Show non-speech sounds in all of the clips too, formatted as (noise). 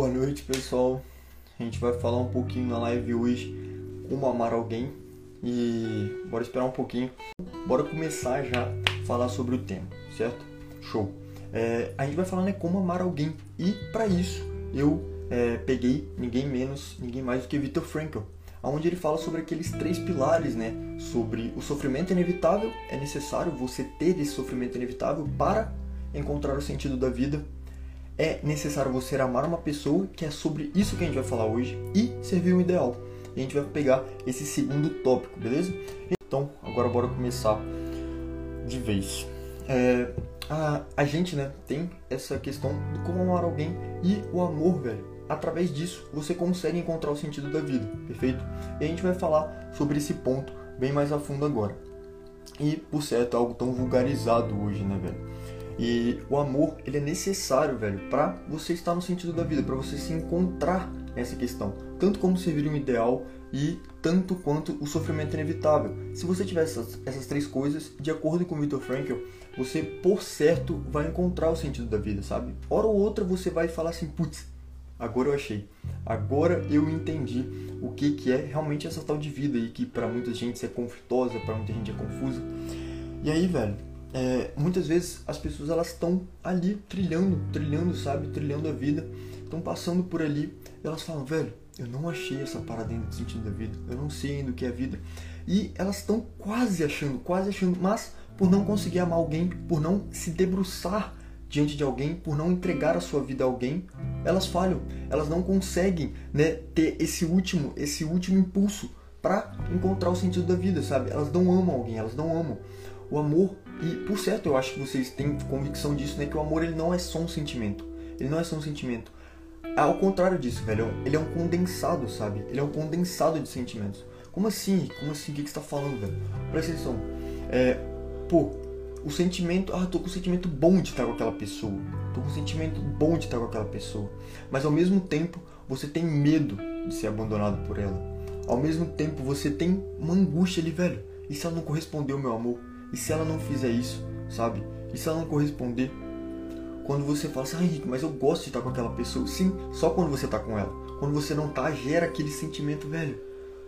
Boa noite, pessoal. A gente vai falar um pouquinho na live hoje como amar alguém e bora esperar um pouquinho. Bora começar já a falar sobre o tema, certo? Show. É, a gente vai falar né, como amar alguém e para isso eu é, peguei ninguém menos, ninguém mais do que Viktor Frankl, onde ele fala sobre aqueles três pilares, né? Sobre o sofrimento inevitável, é necessário você ter esse sofrimento inevitável para encontrar o sentido da vida é necessário você amar uma pessoa, que é sobre isso que a gente vai falar hoje, e servir um ideal. E a gente vai pegar esse segundo tópico, beleza? Então, agora bora começar de vez. É, a, a gente, né, tem essa questão de como amar alguém e o amor, velho. Através disso, você consegue encontrar o sentido da vida, perfeito? E a gente vai falar sobre esse ponto bem mais a fundo agora. E, por certo, é algo tão vulgarizado hoje, né, velho? E o amor, ele é necessário, velho, para você estar no sentido da vida, para você se encontrar nessa questão. Tanto como servir um ideal e tanto quanto o sofrimento inevitável. Se você tiver essas, essas três coisas, de acordo com Viktor Frankl, você, por certo, vai encontrar o sentido da vida, sabe? Hora ou outra você vai falar assim, putz, agora eu achei. Agora eu entendi o que, que é realmente essa tal de vida e que para muita gente é conflitosa, para muita gente é confusa. E aí, velho, é, muitas vezes as pessoas elas estão ali trilhando, trilhando, sabe, trilhando a vida, estão passando por ali, e elas falam, velho, eu não achei essa parada ainda do sentido da vida, eu não sei ainda o que é vida. E elas estão quase achando, quase achando, mas por não conseguir amar alguém, por não se debruçar diante de alguém, por não entregar a sua vida a alguém, elas falham. Elas não conseguem, né, ter esse último, esse último impulso para encontrar o sentido da vida, sabe? Elas não amam alguém, elas não amam. O amor e por certo, eu acho que vocês têm convicção disso, né? Que o amor ele não é só um sentimento. Ele não é só um sentimento. Ao contrário disso, velho, ele é um condensado, sabe? Ele é um condensado de sentimentos. Como assim? Como assim? O que, você tá falando, velho? Presta atenção. É, pô, o sentimento. Ah, tô com um sentimento bom de estar com aquela pessoa. Tô com um sentimento bom de estar com aquela pessoa. Mas ao mesmo tempo, você tem medo de ser abandonado por ela. Ao mesmo tempo, você tem uma angústia ali, velho. E se ela não correspondeu meu amor? E se ela não fizer isso, sabe? E se ela não corresponder? Quando você fala assim, ah, Henrique, mas eu gosto de estar com aquela pessoa. Sim, só quando você está com ela. Quando você não tá, gera aquele sentimento, velho.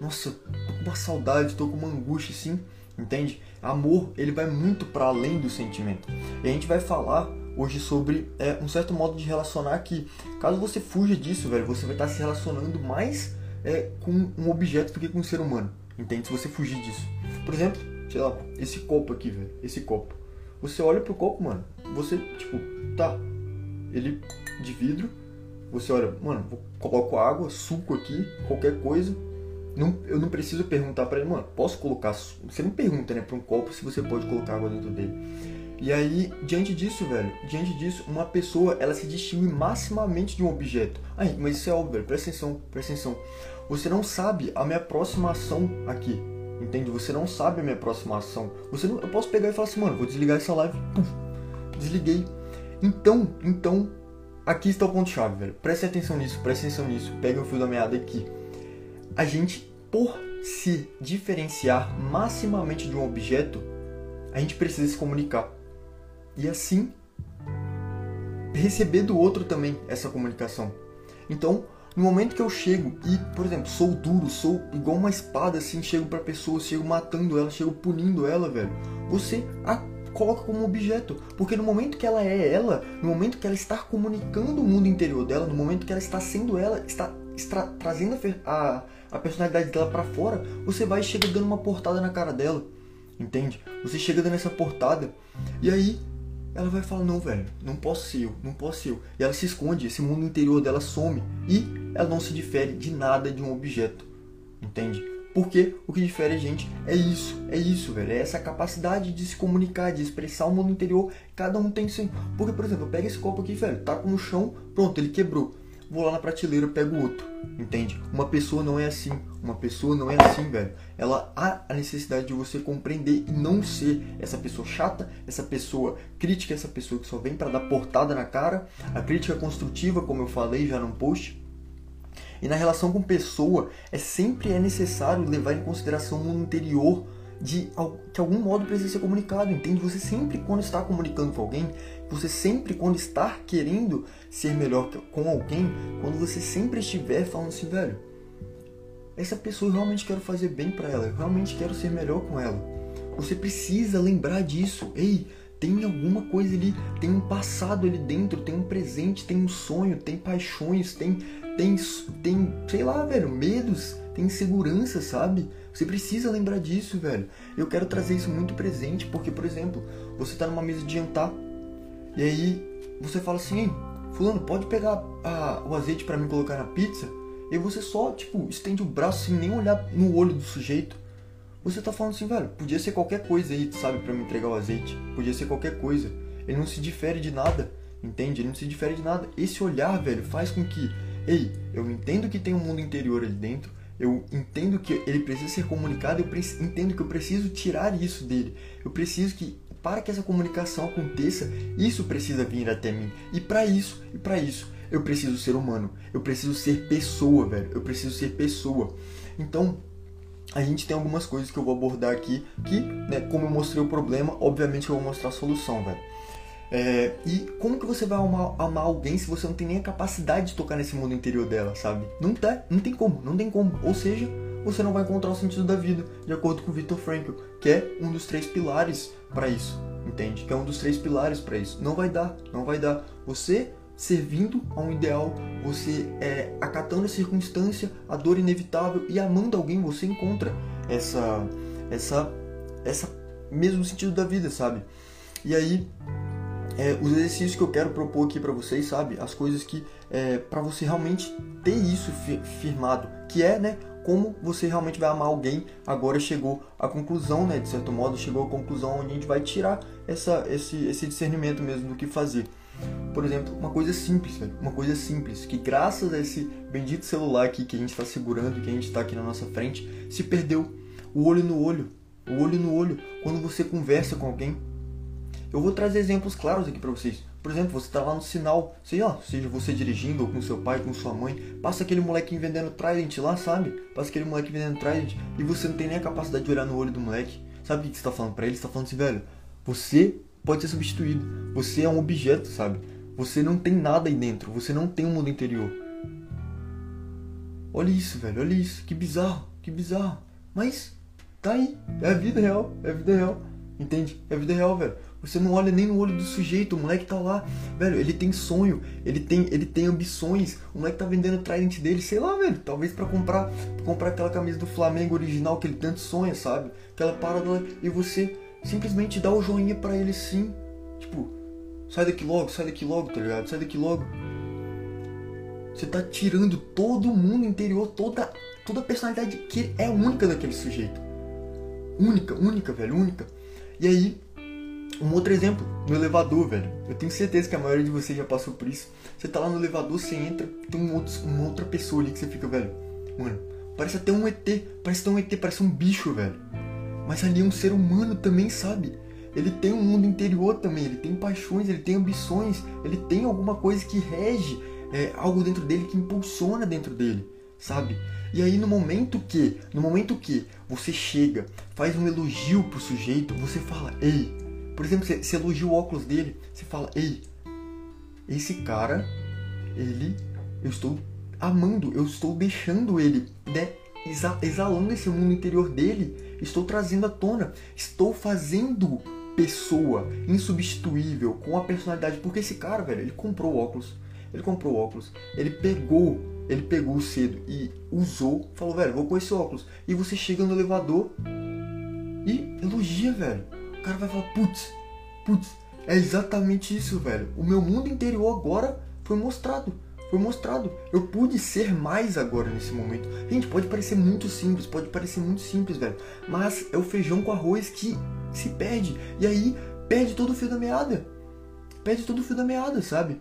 Nossa, tô com uma saudade, tô com uma angústia, sim. Entende? Amor, ele vai muito para além do sentimento. E a gente vai falar hoje sobre é, um certo modo de relacionar que, caso você fuja disso, velho, você vai estar se relacionando mais é, com um objeto do que com um ser humano. Entende? Se você fugir disso. Por exemplo, sei lá, esse copo aqui, velho, esse copo. Você olha pro copo, mano, você, tipo, tá, ele de vidro, você olha, mano, coloco água, suco aqui, qualquer coisa. Não, eu não preciso perguntar para ele, mano, posso colocar. Você não pergunta, né, pra um copo se você pode colocar água dentro dele. E aí, diante disso, velho, diante disso, uma pessoa, ela se distingue maximamente de um objeto. Aí, mas isso é óbvio, velho, presta atenção, presta atenção. Você não sabe a minha próxima ação aqui. Entende? Você não sabe a minha próxima ação. Você não, eu posso pegar e falar assim, mano, vou desligar essa live. Puf, (laughs) desliguei. Então, então, aqui está o ponto chave, velho. Preste atenção nisso, preste atenção nisso. Pega o fio da meada aqui. A gente, por se diferenciar maximamente de um objeto, a gente precisa se comunicar. E assim receber do outro também essa comunicação. Então, no momento que eu chego e, por exemplo, sou duro, sou igual uma espada assim, chego pra pessoa, chego matando ela, chego punindo ela, velho. Você a coloca como objeto. Porque no momento que ela é ela, no momento que ela está comunicando o mundo interior dela, no momento que ela está sendo ela, está, está trazendo a, a personalidade dela para fora, você vai e chega dando uma portada na cara dela. Entende? Você chega dando essa portada. E aí ela vai falar, não, velho, não posso ser eu, não posso ser eu. E ela se esconde, esse mundo interior dela some. E ela não se difere de nada de um objeto. Entende? Porque o que difere a gente é isso, é isso, velho. É essa capacidade de se comunicar, de expressar o mundo interior. Cada um tem sim. Porque, por exemplo, eu pego esse copo aqui, velho, taco no chão, pronto, ele quebrou. Vou lá na prateleira, pego outro. Entende? Uma pessoa não é assim. Uma pessoa não é assim, velho. Ela há a necessidade de você compreender e não ser essa pessoa chata, essa pessoa crítica, essa pessoa que só vem para dar portada na cara. A crítica construtiva, como eu falei já num post e na relação com pessoa, é sempre é necessário levar em consideração o mundo interior de que algum modo precisa ser comunicado, entende? Você sempre quando está comunicando com alguém, você sempre quando está querendo ser melhor com alguém, quando você sempre estiver falando assim, velho, essa pessoa eu realmente quero fazer bem para ela, eu realmente quero ser melhor com ela. Você precisa lembrar disso. Ei, tem alguma coisa ali, tem um passado ali dentro, tem um presente, tem um sonho, tem paixões, tem tem tem, sei lá, velho, medos, tem insegurança, sabe? Você precisa lembrar disso, velho. Eu quero trazer isso muito presente, porque, por exemplo, você tá numa mesa de jantar e aí você fala assim, fulano, pode pegar a, o azeite para mim colocar na pizza? E você só, tipo, estende o braço sem nem olhar no olho do sujeito. Você tá falando assim, velho, podia ser qualquer coisa aí, sabe, para me entregar o azeite. Podia ser qualquer coisa. Ele não se difere de nada, entende? Ele não se difere de nada. Esse olhar, velho, faz com que, ei, eu entendo que tem um mundo interior ali dentro, eu entendo que ele precisa ser comunicado, eu entendo que eu preciso tirar isso dele. Eu preciso que para que essa comunicação aconteça, isso precisa vir até mim. E para isso, e para isso, eu preciso ser humano. Eu preciso ser pessoa, velho. Eu preciso ser pessoa. Então, a gente tem algumas coisas que eu vou abordar aqui que, né, como eu mostrei o problema, obviamente eu vou mostrar a solução, velho. É, e como que você vai amar, amar, alguém se você não tem nem a capacidade de tocar nesse mundo interior dela, sabe? Não tá, não tem como, não tem como. Ou seja, você não vai encontrar o sentido da vida, de acordo com Viktor Frankl, que é um dos três pilares para isso, entende? Que é um dos três pilares para isso. Não vai dar, não vai dar. Você servindo a um ideal, você é, acatando a circunstância, a dor inevitável e amando alguém, você encontra essa, essa, essa mesmo sentido da vida, sabe? E aí é, os exercícios que eu quero propor aqui para vocês, sabe? As coisas que é, para você realmente ter isso firmado, que é, né? Como você realmente vai amar alguém. Agora chegou à conclusão, né? De certo modo, chegou à conclusão onde a gente vai tirar essa, esse, esse discernimento mesmo do que fazer. Por exemplo, uma coisa simples, velho. Uma coisa simples, que graças a esse bendito celular aqui que a gente está segurando, que a gente está aqui na nossa frente, se perdeu. O olho no olho. O olho no olho. Quando você conversa com alguém, eu vou trazer exemplos claros aqui para vocês. Por exemplo, você está lá no sinal, sei lá, seja você dirigindo ou com seu pai, com sua mãe, passa aquele molequinho vendendo Trident lá, sabe? Passa aquele moleque vendendo Trident e você não tem nem a capacidade de olhar no olho do moleque. Sabe o que você está falando para ele? Você está falando assim, velho, você pode ser substituído. Você é um objeto, sabe? Você não tem nada aí dentro. Você não tem um mundo interior. Olha isso, velho. Olha isso. Que bizarro. Que bizarro. Mas tá aí. É a vida real. É a vida real. Entende? É a vida real, velho. Você não olha nem no olho do sujeito, o moleque tá lá, velho, ele tem sonho, ele tem, ele tem ambições, o moleque tá vendendo o trident dele, sei lá, velho, talvez para comprar, pra comprar aquela camisa do Flamengo original que ele tanto sonha, sabe? Aquela parada e você simplesmente dá o joinha para ele sim, tipo, sai daqui logo, sai daqui logo, tá ligado? Sai daqui logo. Você tá tirando todo o mundo interior, toda, toda a personalidade que é única daquele sujeito. Única, única, velho, única. E aí, um outro exemplo, no elevador, velho. Eu tenho certeza que a maioria de vocês já passou por isso. Você tá lá no elevador, você entra, tem um outro, uma outra pessoa ali que você fica, velho. Mano, parece até um ET, parece até um ET, parece um bicho, velho. Mas ali é um ser humano também, sabe? Ele tem um mundo interior também, ele tem paixões, ele tem ambições, ele tem alguma coisa que rege é, algo dentro dele, que impulsiona dentro dele, sabe? E aí no momento que, no momento que você chega, faz um elogio pro sujeito, você fala, ei, por exemplo, você, você elogia o óculos dele, você fala, ei, esse cara, ele, eu estou amando, eu estou deixando ele, né, exalando esse mundo interior dele, estou trazendo à tona, estou fazendo pessoa insubstituível com a personalidade, porque esse cara, velho, ele comprou óculos, ele comprou óculos, ele pegou, ele pegou cedo e usou, falou, velho, vou com esse óculos, e você chega no elevador e elogia, velho cara vai falar, putz, putz, é exatamente isso, velho. O meu mundo interior agora foi mostrado. Foi mostrado. Eu pude ser mais agora nesse momento. Gente, pode parecer muito simples, pode parecer muito simples, velho. Mas é o feijão com arroz que se perde. E aí perde todo o fio da meada. Perde todo o fio da meada, sabe?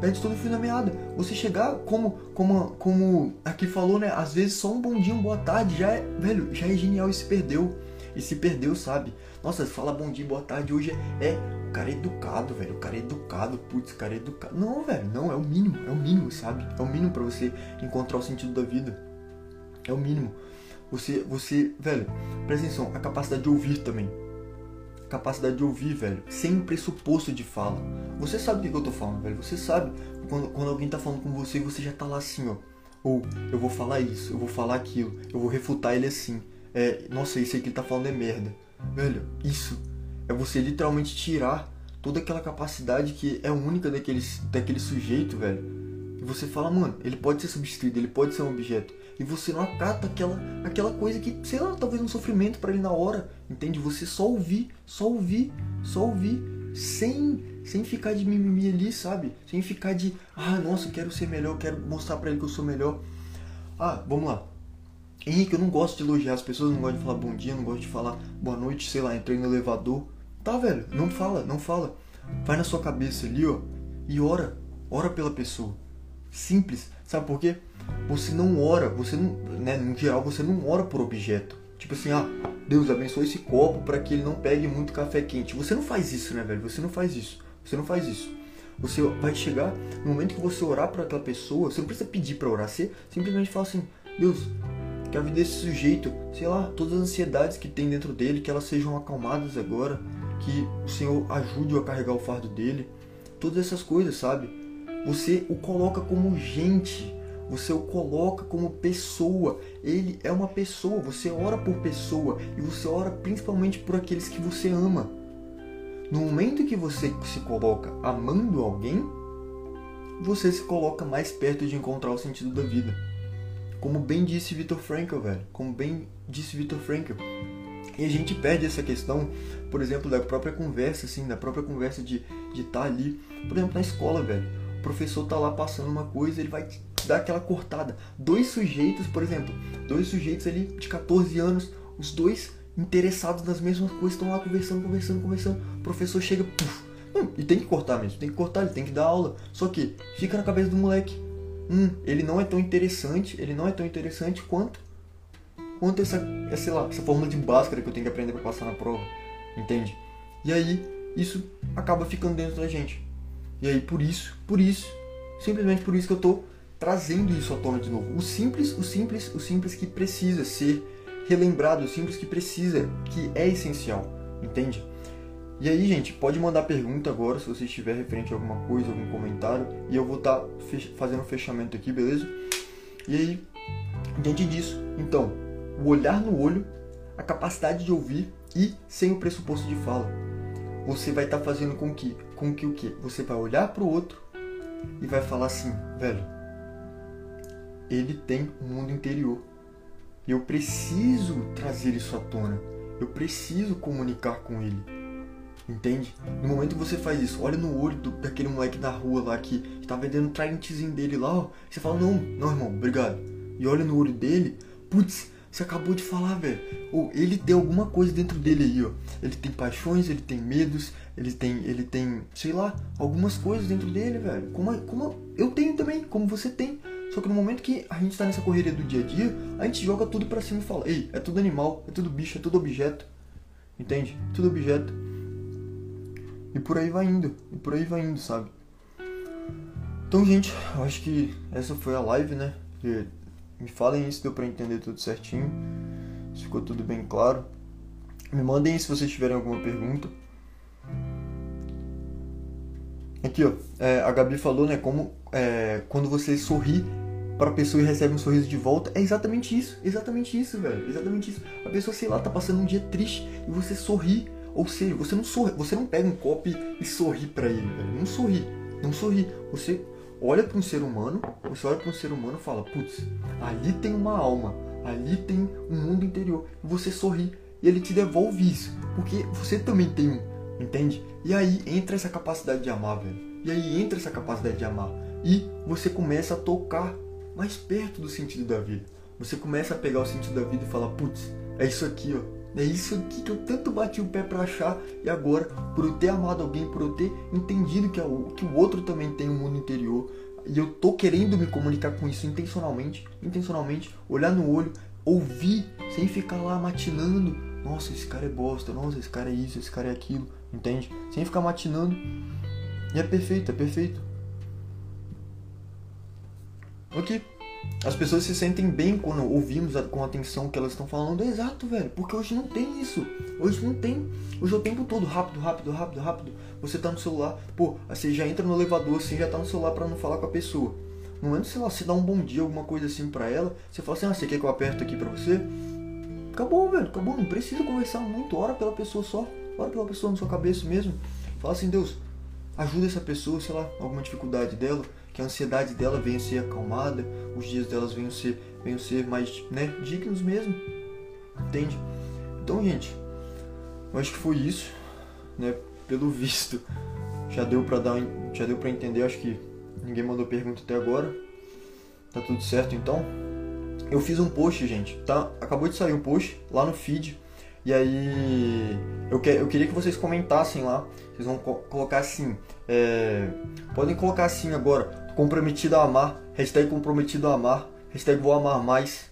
Perde todo o fio da meada. Você chegar, como, como, como aqui falou, né? Às vezes só um bom dia, uma boa tarde já é, velho, já é genial e se perdeu. E se perdeu, sabe? Nossa, fala bom dia, boa tarde. Hoje é, é o cara é educado, velho. O cara é educado, putz, o cara é educado. Não, velho, não, é o mínimo, é o mínimo, sabe? É o mínimo para você encontrar o sentido da vida. É o mínimo. Você, você, velho, presta atenção, a capacidade de ouvir também. A capacidade de ouvir, velho, sem pressuposto de fala. Você sabe do que eu tô falando, velho. Você sabe quando, quando alguém tá falando com você você já tá lá assim, ó. Ou eu vou falar isso, eu vou falar aquilo, eu vou refutar ele assim. É, nossa, isso aí que ele tá falando é merda. Velho, isso é você literalmente tirar toda aquela capacidade que é única daquele, daquele sujeito, velho. E você fala, mano, ele pode ser substituído, ele pode ser um objeto. E você não acata aquela, aquela coisa que, sei lá, talvez um sofrimento para ele na hora, entende? Você só ouvir, só ouvir, só ouvir, sem, sem ficar de mimimi ali, sabe? Sem ficar de, ah, nossa, quero ser melhor, quero mostrar para ele que eu sou melhor. Ah, vamos lá. Henrique, eu não gosto de elogiar as pessoas, não gosto de falar bom dia, não gosto de falar boa noite, sei lá, entrei no elevador. Tá, velho, não fala, não fala. Vai na sua cabeça ali, ó, e ora. Ora pela pessoa. Simples. Sabe por quê? Você não ora, você não, né, no geral, você não ora por objeto. Tipo assim, ah, Deus abençoe esse copo para que ele não pegue muito café quente. Você não faz isso, né, velho? Você não faz isso. Você não faz isso. Você vai chegar no momento que você orar para aquela pessoa, você não precisa pedir para orar, você simplesmente fala assim: Deus, que a vida desse sujeito, sei lá, todas as ansiedades que tem dentro dele, que elas sejam acalmadas agora, que o Senhor ajude a carregar o fardo dele, todas essas coisas, sabe? Você o coloca como gente, você o coloca como pessoa. Ele é uma pessoa, você ora por pessoa e você ora principalmente por aqueles que você ama. No momento que você se coloca amando alguém, você se coloca mais perto de encontrar o sentido da vida. Como bem disse Viktor Frankl, velho. Como bem disse Viktor Frankl. E a gente perde essa questão, por exemplo, da própria conversa, assim, da própria conversa de estar de tá ali, por exemplo, na escola, velho. O professor tá lá passando uma coisa, ele vai dar aquela cortada. Dois sujeitos, por exemplo, dois sujeitos ali de 14 anos, os dois interessados nas mesmas coisas, estão lá conversando, conversando, conversando. O professor chega, puf, e tem que cortar mesmo, tem que cortar, ele tem que dar aula. Só que fica na cabeça do moleque. Hum, ele não é tão interessante, ele não é tão interessante quanto quanto essa, essa, lá, essa fórmula de Bhaskara que eu tenho que aprender para passar na prova, entende? E aí isso acaba ficando dentro da gente. E aí por isso, por isso, simplesmente por isso que eu tô trazendo isso à tona de novo. O simples, o simples, o simples que precisa ser relembrado, o simples que precisa, que é essencial, entende? E aí, gente, pode mandar pergunta agora se você estiver referente a alguma coisa, algum comentário, e eu vou estar tá fazendo um fechamento aqui, beleza? E aí, diante disso, então, o olhar no olho, a capacidade de ouvir e sem o pressuposto de fala. Você vai estar tá fazendo com que, com que o que? Você vai olhar para o outro e vai falar assim, velho, ele tem um mundo interior. Eu preciso trazer isso à tona. Eu preciso comunicar com ele. Entende? No momento que você faz isso, olha no olho do, daquele moleque da rua lá que, tá vendendo o dele lá, ó. Você fala, não, não, irmão, obrigado. E olha no olho dele, putz, você acabou de falar, velho. Ou ele tem alguma coisa dentro dele aí, ó. Ele tem paixões, ele tem medos, ele tem, ele tem, sei lá, algumas coisas dentro dele, velho. Como, como eu tenho também, como você tem. Só que no momento que a gente tá nessa correria do dia a dia, a gente joga tudo pra cima e fala, ei, é tudo animal, é tudo bicho, é tudo objeto. Entende? Tudo objeto. E por aí vai indo. E por aí vai indo, sabe? Então, gente, eu acho que essa foi a live, né? Me falem se deu pra entender tudo certinho. Se ficou tudo bem claro. Me mandem se vocês tiverem alguma pergunta. Aqui, ó. É, a Gabi falou, né? Como é, quando você sorri para a pessoa e recebe um sorriso de volta. É exatamente isso. Exatamente isso, velho. Exatamente isso. A pessoa, sei lá, tá passando um dia triste e você sorri. Ou seja, você não sorri, você não pega um copo e sorri para ele, velho. Não sorri. Não sorri. Você olha para um ser humano, você olha para um ser humano e fala, putz, ali tem uma alma, ali tem um mundo interior. E você sorri e ele te devolve isso, porque você também tem um, entende? E aí entra essa capacidade de amar, velho. E aí entra essa capacidade de amar. E você começa a tocar mais perto do sentido da vida. Você começa a pegar o sentido da vida e falar, putz, é isso aqui, ó. É isso que eu tanto bati o pé para achar e agora, por eu ter amado alguém, por eu ter entendido que, o, que o outro também tem um mundo interior e eu tô querendo me comunicar com isso intencionalmente, intencionalmente, olhar no olho, ouvir, sem ficar lá matinando, nossa, esse cara é bosta, nossa, esse cara é isso, esse cara é aquilo, entende? Sem ficar matinando. E é perfeito, é perfeito. Ok, as pessoas se sentem bem quando ouvimos com atenção o que elas estão falando. Exato, velho. Porque hoje não tem isso. Hoje não tem. Hoje é o tempo todo rápido, rápido, rápido, rápido. Você tá no celular, pô, você já entra no elevador, você já tá no celular para não falar com a pessoa. No momento, sei lá, você dá um bom dia, alguma coisa assim para ela, você fala assim, ah, você quer que eu aperto aqui para você? Acabou, velho, acabou. Não precisa conversar muito. Ora pela pessoa só. Ora pela pessoa na sua cabeça mesmo. Fala assim, Deus, ajuda essa pessoa, sei lá, alguma dificuldade dela que a ansiedade dela venha ser acalmada, os dias delas venham ser, venham ser mais né, dignos mesmo. Entende? Então, gente, eu acho que foi isso, né? Pelo visto, já deu para dar, já deu para entender. Acho que ninguém mandou pergunta até agora. Tá tudo certo então? Eu fiz um post, gente, tá? Acabou de sair um post lá no feed. E aí eu, que, eu queria que vocês comentassem lá. Vocês vão co colocar assim. É, podem colocar assim agora comprometido a amar, hashtag comprometido a amar, hashtag vou amar mais,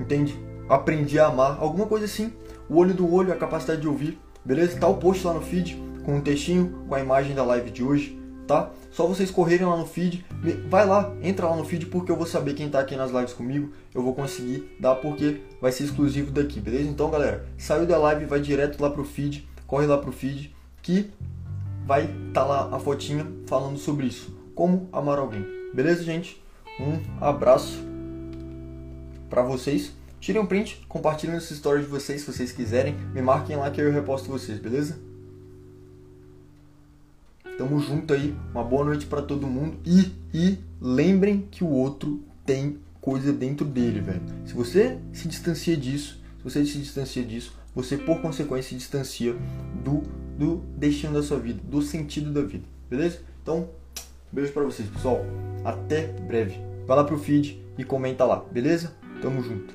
entende? Aprendi a amar, alguma coisa assim. O olho do olho, a capacidade de ouvir, beleza? Tá o post lá no feed, com um textinho, com a imagem da live de hoje, tá? Só vocês correrem lá no feed, vai lá, entra lá no feed porque eu vou saber quem tá aqui nas lives comigo, eu vou conseguir dar porque vai ser exclusivo daqui, beleza? Então, galera, saiu da live, vai direto lá pro feed, corre lá pro feed que vai tá lá a fotinha falando sobre isso como amar alguém. Beleza, gente? Um abraço para vocês. Tirem um print, compartilhem essa história de vocês se vocês quiserem. Me marquem lá que eu reposto vocês, beleza? Tamo junto aí. Uma boa noite para todo mundo. E, e lembrem que o outro tem coisa dentro dele, velho. Se você se distancia disso, se você se distancia disso, você por consequência se distancia do, do destino da sua vida, do sentido da vida, beleza? Então, Beijo para vocês, pessoal. Até breve. Vai lá pro feed e comenta lá, beleza? Tamo junto.